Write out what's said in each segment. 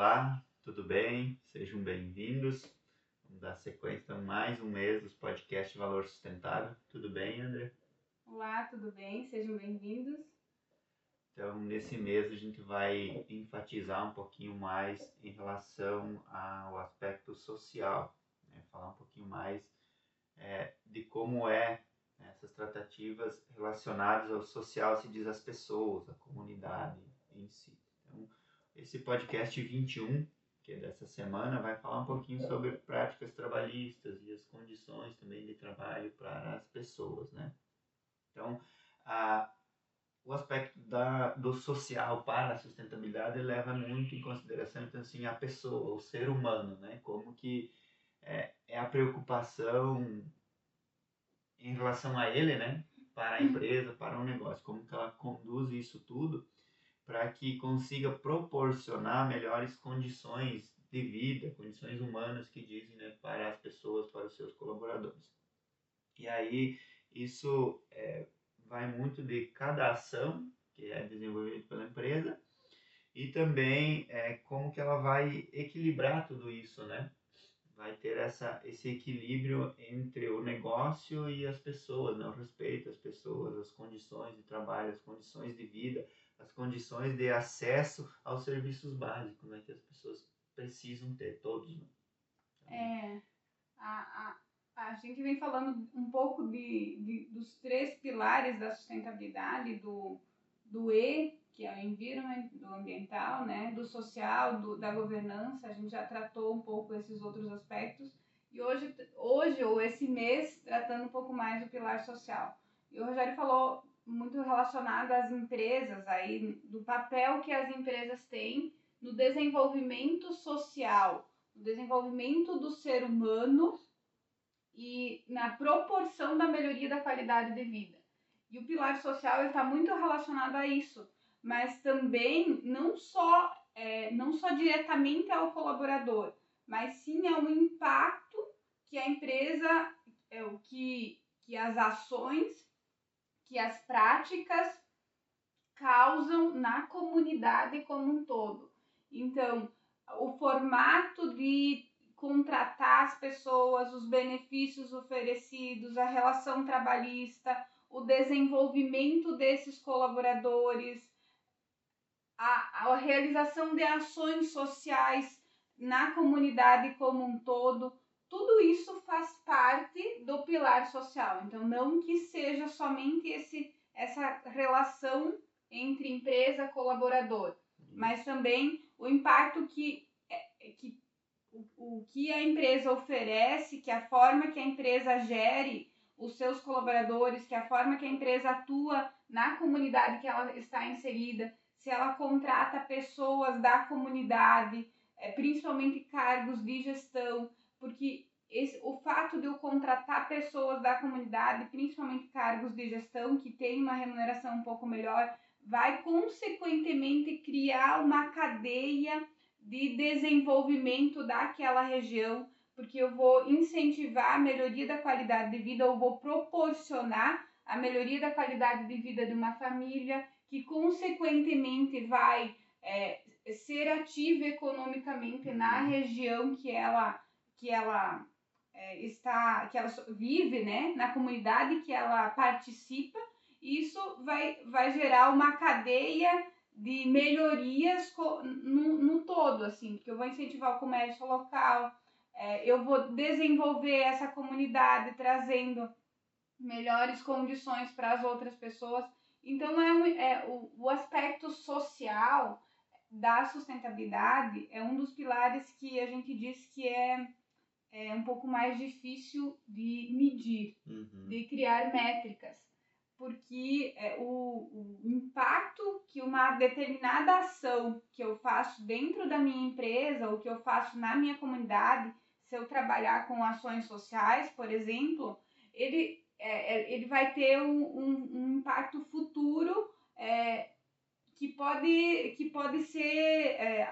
Olá, tudo bem? Sejam bem-vindos. Vamos dar sequência a mais um mês dos podcasts Valor Sustentável. Tudo bem, André? Olá, tudo bem? Sejam bem-vindos. Então, nesse mês a gente vai enfatizar um pouquinho mais em relação ao aspecto social, né? falar um pouquinho mais é, de como é né, essas tratativas relacionadas ao social, se diz as pessoas, a comunidade em si. Esse podcast 21, que é dessa semana, vai falar um pouquinho sobre práticas trabalhistas e as condições também de trabalho para as pessoas, né? Então, a, o aspecto da, do social para a sustentabilidade leva muito em consideração, então, assim, a pessoa, o ser humano, né? Como que é, é a preocupação em relação a ele, né? Para a empresa, para o negócio, como que ela conduz isso tudo para que consiga proporcionar melhores condições de vida, condições humanas que dizem né, para as pessoas, para os seus colaboradores. E aí isso é, vai muito de cada ação que é desenvolvida pela empresa e também é, como que ela vai equilibrar tudo isso, né? Vai ter essa, esse equilíbrio entre o negócio e as pessoas, né? o respeito às pessoas, as condições de trabalho, as condições de vida, as condições de acesso aos serviços básicos, né, que as pessoas precisam ter, todos. Né? É, a, a, a gente vem falando um pouco de, de, dos três pilares da sustentabilidade, do, do E, que é o environment, do ambiental, né, do social, do, da governança, a gente já tratou um pouco esses outros aspectos, e hoje, hoje ou esse mês, tratando um pouco mais do pilar social. E o Rogério falou muito relacionada às empresas aí, do papel que as empresas têm no desenvolvimento social, no desenvolvimento do ser humano e na proporção da melhoria da qualidade de vida. E o pilar social está muito relacionado a isso, mas também não só, é, não só diretamente ao colaborador, mas sim ao impacto que a empresa, é, o que, que as ações que as práticas causam na comunidade como um todo. Então, o formato de contratar as pessoas, os benefícios oferecidos, a relação trabalhista, o desenvolvimento desses colaboradores, a, a realização de ações sociais na comunidade como um todo, tudo isso faz parte do pilar social. Então, não que seja somente esse, essa relação entre empresa colaborador, mas também o impacto que, é, que o, o que a empresa oferece, que a forma que a empresa gere os seus colaboradores, que a forma que a empresa atua na comunidade que ela está inserida, se ela contrata pessoas da comunidade, é, principalmente cargos de gestão, porque esse, o fato de eu contratar pessoas da comunidade, principalmente cargos de gestão, que tem uma remuneração um pouco melhor, vai consequentemente criar uma cadeia de desenvolvimento daquela região, porque eu vou incentivar a melhoria da qualidade de vida, eu vou proporcionar a melhoria da qualidade de vida de uma família, que consequentemente vai é, ser ativa economicamente na região que ela que ela é, está, que ela vive, né, na comunidade que ela participa, isso vai, vai gerar uma cadeia de melhorias no, no todo, assim, porque eu vou incentivar o comércio local, é, eu vou desenvolver essa comunidade trazendo melhores condições para as outras pessoas. Então, é, um, é o, o aspecto social da sustentabilidade é um dos pilares que a gente diz que é é um pouco mais difícil de medir, uhum. de criar métricas, porque é, o, o impacto que uma determinada ação que eu faço dentro da minha empresa ou que eu faço na minha comunidade, se eu trabalhar com ações sociais, por exemplo, ele, é, é ele vai ter um, um, um impacto futuro é, que, pode, que pode ser é,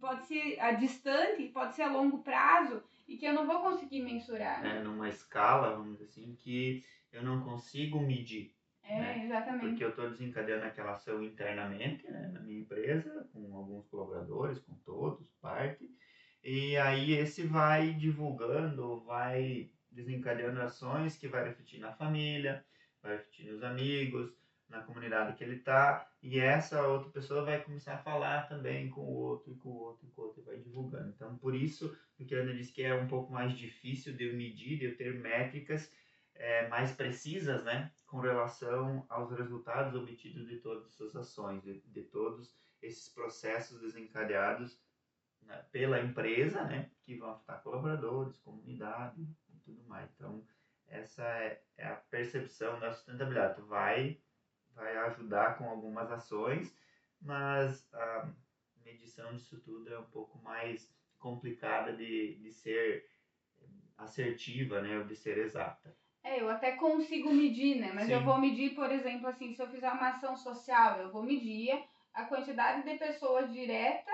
pode ser a distante, pode ser a longo prazo e que eu não vou conseguir mensurar. É, numa escala, vamos dizer assim, que eu não consigo medir. É, né? exatamente. Porque eu estou desencadeando aquela ação internamente, né, na minha empresa, com alguns colaboradores E aí esse vai divulgando, vai desencadeando ações que vai refletir na família, vai refletir nos amigos, na comunidade que ele está, e essa outra pessoa vai começar a falar também com o outro, e com o outro, e com o outro, e vai divulgando. Então, por isso, o que a Ana disse que é um pouco mais difícil de eu medir, de eu ter métricas é, mais precisas, né, com relação aos resultados obtidos de todas essas ações, de, de todos esses processos desencadeados né, pela empresa, né, que vão afetar colaboradores, comunidade e tudo mais. Então, essa é, é a percepção da sustentabilidade. Tu vai vai ajudar com algumas ações, mas a medição disso tudo é um pouco mais complicada de, de ser assertiva, né, ou de ser exata. É, eu até consigo medir, né? Mas Sim. eu vou medir, por exemplo, assim, se eu fizer uma ação social, eu vou medir a quantidade de pessoas direta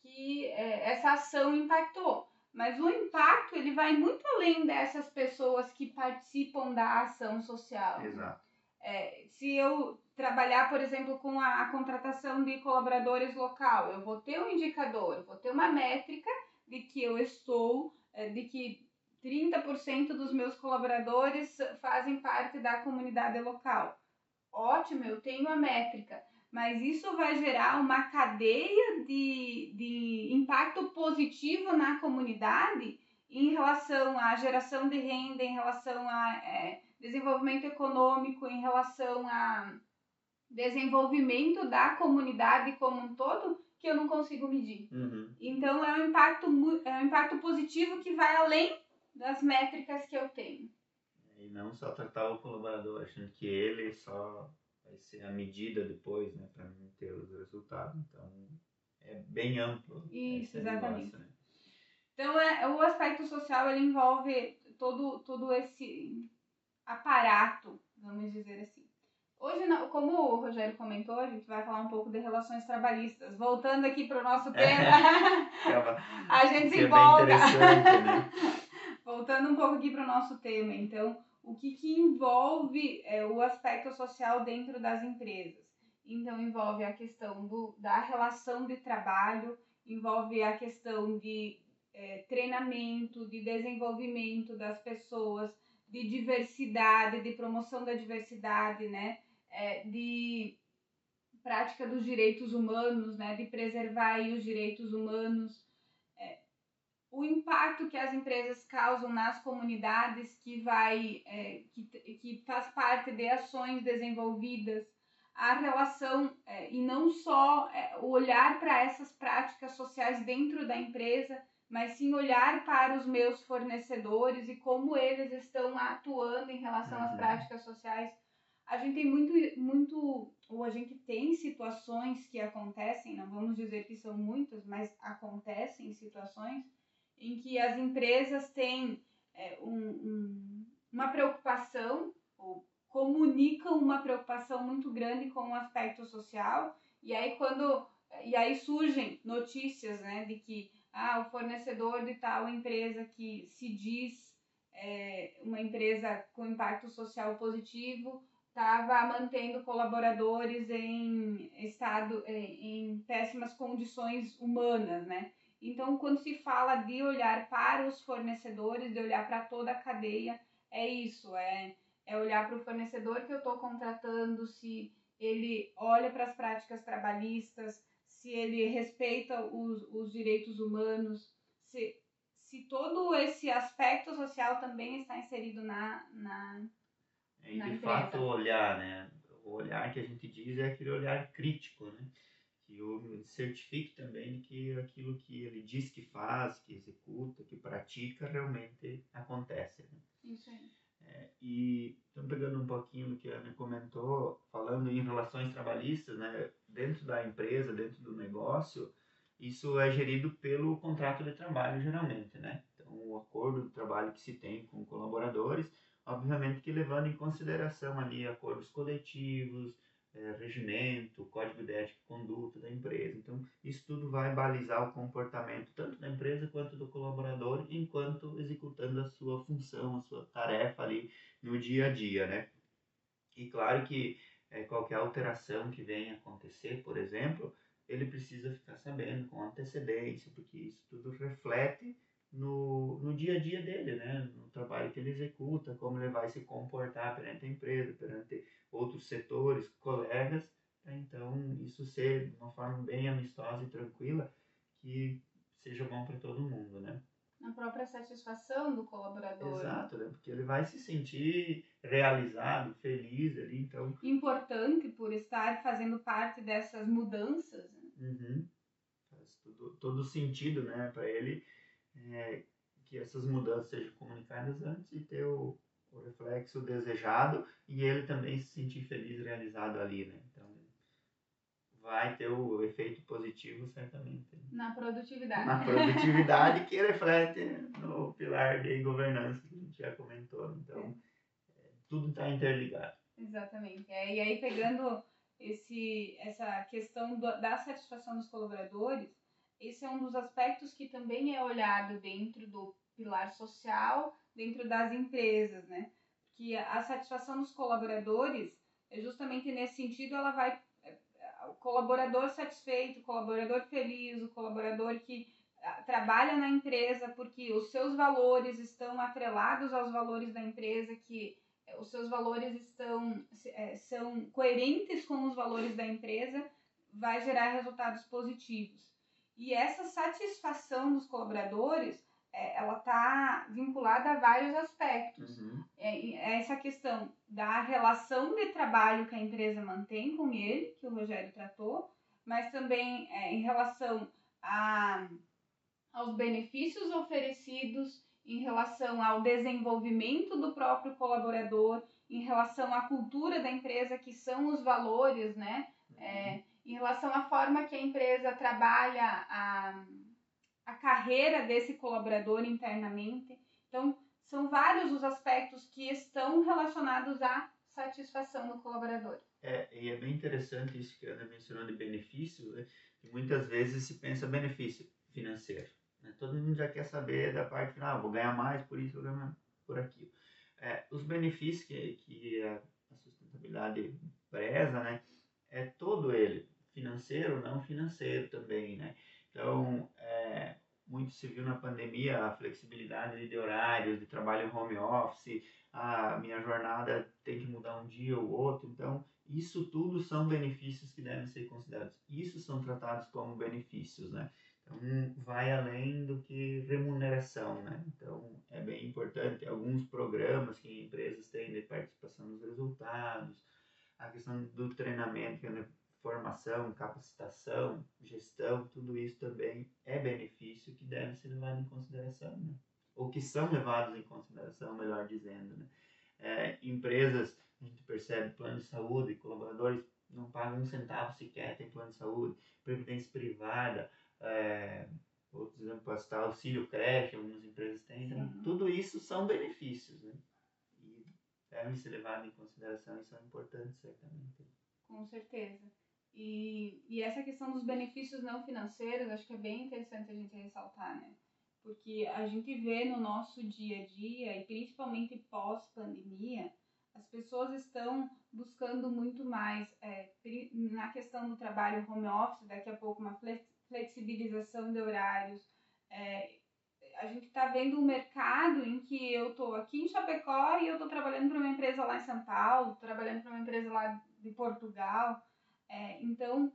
que é, essa ação impactou. Mas o impacto ele vai muito além dessas pessoas que participam da ação social. Exato. É, se eu trabalhar, por exemplo, com a, a, contratação de colaboradores local, eu vou ter um indicador, vou ter uma métrica de que eu estou, é, de que 30% dos meus colaboradores fazem parte da comunidade local. Ótimo, eu tenho a métrica, mas isso vai gerar uma cadeia de, de impacto positivo na comunidade em relação à geração de renda, em relação a é, desenvolvimento econômico, em relação a desenvolvimento da comunidade como um todo, que eu não consigo medir. Uhum. Então é um impacto é um impacto positivo que vai além das métricas que eu tenho. E não só tratar o colaborador achando que ele só vai ser a medida depois, né, para ter os resultados. Então é bem amplo. Isso, exatamente. Negócio, né? Então é, o aspecto social ele envolve todo todo esse aparato, vamos dizer assim. Hoje, como o Rogério comentou, a gente vai falar um pouco de relações trabalhistas. Voltando aqui para o nosso tema, a gente se empolga. Né? Voltando um pouco aqui para o nosso tema, então, o que, que envolve é, o aspecto social dentro das empresas? Então, envolve a questão do, da relação de trabalho, envolve a questão de é, treinamento, de desenvolvimento das pessoas, de diversidade, de promoção da diversidade, né? é, de prática dos direitos humanos, né, de preservar os direitos humanos, é, o impacto que as empresas causam nas comunidades que vai é, que, que faz parte de ações desenvolvidas, a relação é, e não só é, o olhar para essas práticas sociais dentro da empresa, mas sim olhar para os meus fornecedores e como eles estão atuando em relação às uhum. práticas sociais a gente tem muito, muito, ou a gente tem situações que acontecem, não vamos dizer que são muitas, mas acontecem situações em que as empresas têm é, um, um, uma preocupação, ou comunicam uma preocupação muito grande com o aspecto social, e aí quando e aí surgem notícias né, de que ah, o fornecedor de tal empresa que se diz é, uma empresa com impacto social positivo estava mantendo colaboradores em estado em, em péssimas condições humanas, né? Então, quando se fala de olhar para os fornecedores, de olhar para toda a cadeia, é isso, é, é olhar para o fornecedor que eu estou contratando, se ele olha para as práticas trabalhistas, se ele respeita os, os direitos humanos, se, se todo esse aspecto social também está inserido na, na, e de empresa. fato olhar, né? O olhar que a gente diz é aquele olhar crítico, né? Que o certifique também que aquilo que ele diz que faz, que executa, que pratica, realmente acontece. Né? Isso aí. É, e estamos pegando um pouquinho do que a Ana comentou, falando em relações trabalhistas, né? Dentro da empresa, dentro do negócio, isso é gerido pelo contrato de trabalho, geralmente, né? Então, o acordo de trabalho que se tem com colaboradores obviamente que levando em consideração ali acordos coletivos, é, regimento, código de ética e conduta da empresa. Então, isso tudo vai balizar o comportamento tanto da empresa quanto do colaborador, enquanto executando a sua função, a sua tarefa ali no dia a dia, né? E claro que é, qualquer alteração que venha acontecer, por exemplo, ele precisa ficar sabendo com antecedência, porque isso tudo reflete no, no dia a dia dele, né? no trabalho que ele executa, como ele vai se comportar perante a empresa, perante outros setores, colegas. Né? Então, isso ser de uma forma bem amistosa e tranquila, que seja bom para todo mundo, né? Na própria satisfação do colaborador. Exato, né? porque ele vai se sentir realizado, feliz ali, então... Importante por estar fazendo parte dessas mudanças. Né? Uhum. Faz todo, todo sentido, né, para ele é, que essas mudanças sejam comunicadas antes e ter o, o reflexo desejado e ele também se sentir feliz, realizado ali, né? Vai ter o efeito positivo certamente. Na produtividade. Na produtividade que reflete no pilar de governança que a gente já comentou. Então, é. tudo está interligado. Exatamente. É, e aí, pegando esse, essa questão do, da satisfação dos colaboradores, esse é um dos aspectos que também é olhado dentro do pilar social, dentro das empresas, né? Que a satisfação dos colaboradores, é justamente nesse sentido, ela vai colaborador satisfeito, colaborador feliz, o colaborador que ah, trabalha na empresa porque os seus valores estão atrelados aos valores da empresa, que é, os seus valores estão é, são coerentes com os valores da empresa, vai gerar resultados positivos. E essa satisfação dos colaboradores, ela está vinculada a vários aspectos. Uhum. É, é, essa questão da relação de trabalho que a empresa mantém com ele, que o Rogério tratou, mas também é, em relação a, aos benefícios oferecidos, em relação ao desenvolvimento do próprio colaborador, em relação à cultura da empresa, que são os valores, né? Uhum. É, em relação à forma que a empresa trabalha a, a carreira desse colaborador internamente. Então, são vários os aspectos que estão relacionados à satisfação do colaborador. É, e é bem interessante isso que a Ana mencionou de benefício, né? que muitas vezes se pensa benefício financeiro. Né? Todo mundo já quer saber da parte final, ah, vou ganhar mais por isso, vou ganhar por aquilo. É, os benefícios que, que a, a sustentabilidade preza, né, é todo ele financeiro, não financeiro também, né? Então, é, muito se viu na pandemia a flexibilidade de horários, de trabalho home office, a minha jornada tem que mudar um dia ou outro, então isso tudo são benefícios que devem ser considerados. Isso são tratados como benefícios, né? Então vai além do que remuneração, né? Então é bem importante alguns programas que empresas têm de participação nos resultados, a questão do treinamento, que formação, capacitação, gestão, tudo isso também é benefício que deve ser levado em consideração, né? ou que são levados em consideração, melhor dizendo. Né? É, empresas, a gente percebe plano de saúde, colaboradores não pagam um centavo sequer, tem plano de saúde, previdência privada, é, outros exemplos, citar auxílio creche, algumas empresas têm, então, tudo isso são benefícios, né? E devem ser levados em consideração e são importantes, certamente. Com certeza. E, e essa questão dos benefícios não financeiros, acho que é bem interessante a gente ressaltar, né? Porque a gente vê no nosso dia a dia, e principalmente pós-pandemia, as pessoas estão buscando muito mais é, na questão do trabalho home office, daqui a pouco uma flexibilização de horários. É, a gente está vendo um mercado em que eu estou aqui em Chapecó e eu estou trabalhando para uma empresa lá em São Paulo, trabalhando para uma empresa lá de Portugal. É, então,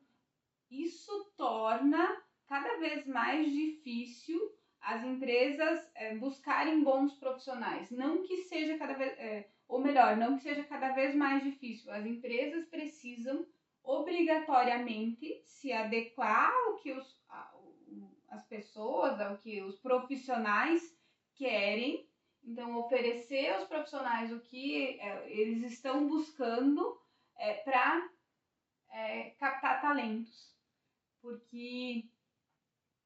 isso torna cada vez mais difícil as empresas é, buscarem bons profissionais. Não que seja cada vez, é, ou melhor, não que seja cada vez mais difícil. As empresas precisam obrigatoriamente se adequar ao que os, as pessoas, ao que os profissionais querem. Então, oferecer aos profissionais o que é, eles estão buscando é, para é, captar talentos, porque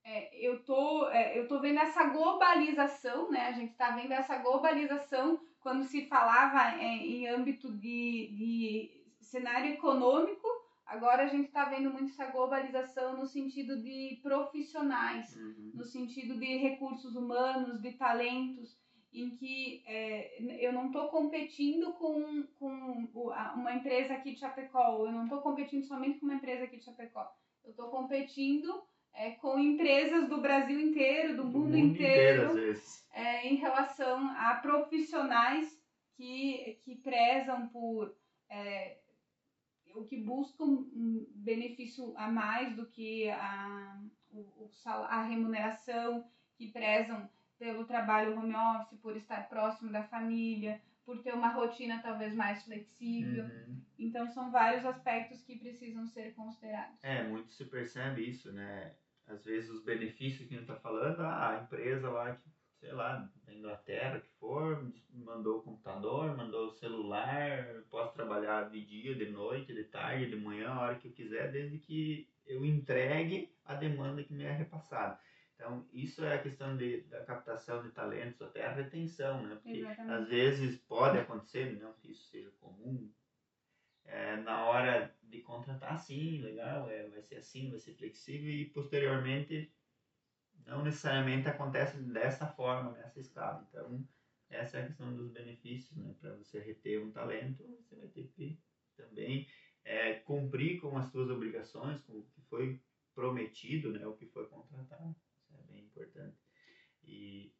é, eu tô é, eu tô vendo essa globalização, né? A gente está vendo essa globalização quando se falava é, em âmbito de, de cenário econômico, agora a gente está vendo muito essa globalização no sentido de profissionais, uhum. no sentido de recursos humanos, de talentos em que é, eu não estou competindo com, com uma empresa aqui de Chapecó, eu não estou competindo somente com uma empresa aqui de Chapecó. eu estou competindo é, com empresas do Brasil inteiro, do, Do mundo, mundo inteiro, inteiro, é, em relação a profissionais que, que prezam por é, o que buscam um benefício a mais do que a, o, a remuneração, que prezam pelo trabalho home office, por estar próximo da família, por ter uma rotina talvez mais flexível. Uhum. Então são vários aspectos que precisam ser considerados. É, muito se percebe isso, né? Às vezes os benefícios que a gente está falando, ah, a empresa lá, que, sei lá, da Inglaterra que for, mandou o computador, mandou o celular, posso trabalhar de dia, de noite, de tarde, de manhã, a hora que eu quiser, desde que eu entregue a demanda que me é repassada. Então, isso é a questão de, da captação de talentos, até a retenção, né? Porque Exatamente. às vezes pode acontecer, não que isso seja comum, é, na hora de contratar, sim, legal, é, vai ser assim, vai ser flexível e posteriormente não necessariamente acontece dessa forma, nessa escala. Então, essa é a questão dos benefícios, né? Para você reter um talento, você vai ter que também é, cumprir com as suas obrigações, com o que foi prometido, né? O que foi contratado. Importante. E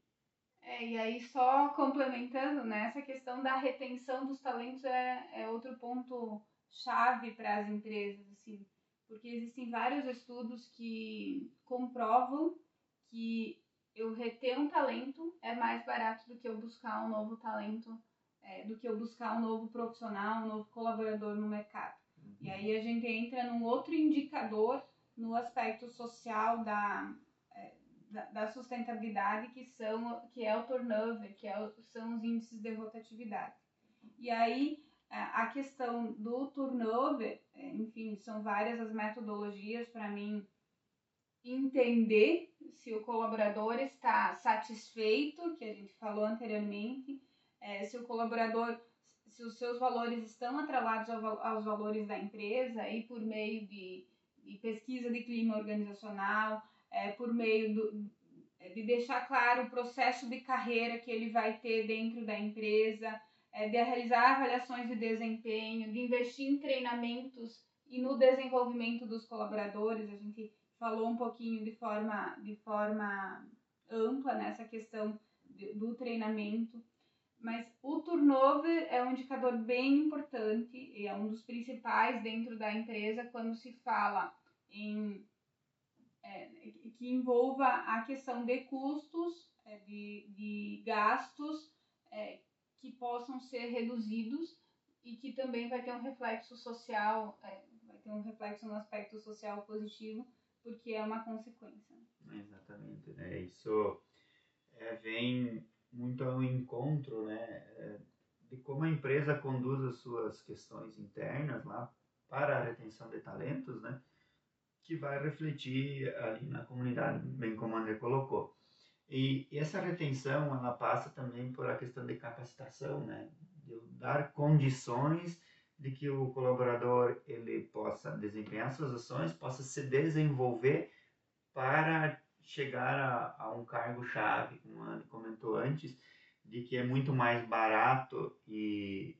É, e aí só complementando, né, essa questão da retenção dos talentos é, é outro ponto chave para as empresas, assim, porque existem vários estudos que comprovam que eu reter um talento é mais barato do que eu buscar um novo talento, é, do que eu buscar um novo profissional, um novo colaborador no mercado. E aí a gente entra num outro indicador no aspecto social da, da, da sustentabilidade, que, são, que é o turnover, que é o, são os índices de rotatividade. E aí a questão do turnover, enfim, são várias as metodologias para mim entender se o colaborador está satisfeito, que a gente falou anteriormente, é, se o colaborador, se os seus valores estão atrelados ao aos valores da empresa e por meio de, de pesquisa de clima organizacional, é, por meio do, de deixar claro o processo de carreira que ele vai ter dentro da empresa, é, de realizar avaliações de desempenho, de investir em treinamentos e no desenvolvimento dos colaboradores. A gente falou um pouquinho de forma, de forma ampla nessa questão de- do treinamento. Mas o turnover é um indicador bem importante e é um dos principais dentro da empresa quando se fala em é, que envolva a questão de custos, é, de, de gastos é, que possam ser reduzidos e que também vai ter um reflexo social, é, vai ter um reflexo no aspecto social positivo, porque é uma consequência. Exatamente, né? Isso é, vem muito ao encontro, né, é, de como a empresa conduz as suas questões internas lá para a retenção de talentos, né, que vai refletir ali na comunidade, bem como o André colocou. E, essa retenção, ela passa também por a questão de capacitação, né, de dar condições de que o colaborador ele possa desempenhar suas ações, possa se desenvolver para chegar a, a um cargo-chave, como a Anne comentou antes, de que é muito mais barato e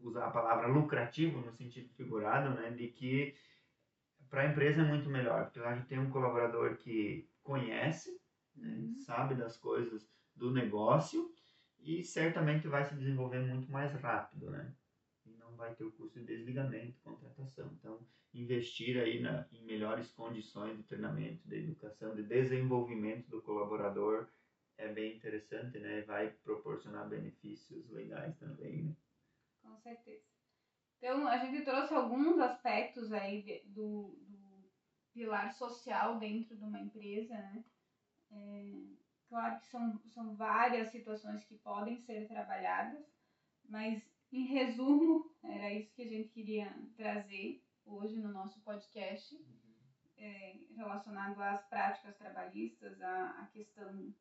usar a palavra lucrativo no sentido figurado, né, de que para a empresa é muito melhor, porque lá a gente tem um colaborador que conhece, né, Uhum. sabe das coisas do negócio e certamente vai se desenvolver muito mais rápido, né? E não vai ter o custo de desligamento, contratação. Então, investir aí na, em melhores condições de treinamento, de educação, de desenvolvimento do colaborador é bem interessante, né? Vai proporcionar benefícios legais também, né? Com certeza. Então, a gente trouxe alguns aspectos aí do, do pilar social dentro de uma empresa, né? É, claro que são, são várias situações que podem ser trabalhadas, mas, em resumo, era isso que a gente queria trazer hoje no nosso podcast, é, relacionado às práticas trabalhistas, à, à questão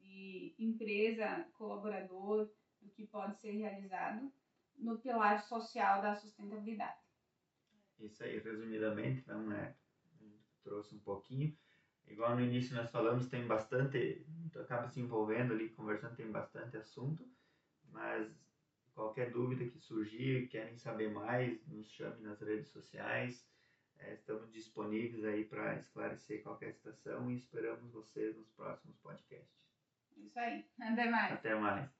de empresa, colaborador, do que pode ser realizado no pilar social da sustentabilidade. Isso aí, resumidamente, então, é, trouxe um pouquinho. Igual no início nós falamos, tem bastante, tu acaba se envolvendo ali, conversando, tem bastante assunto, mas qualquer dúvida que surgir, querem saber mais, nos chame nas redes sociais, É, estamos disponíveis aí para esclarecer qualquer situação e esperamos vocês nos próximos podcasts. Isso aí. Até mais. Até mais.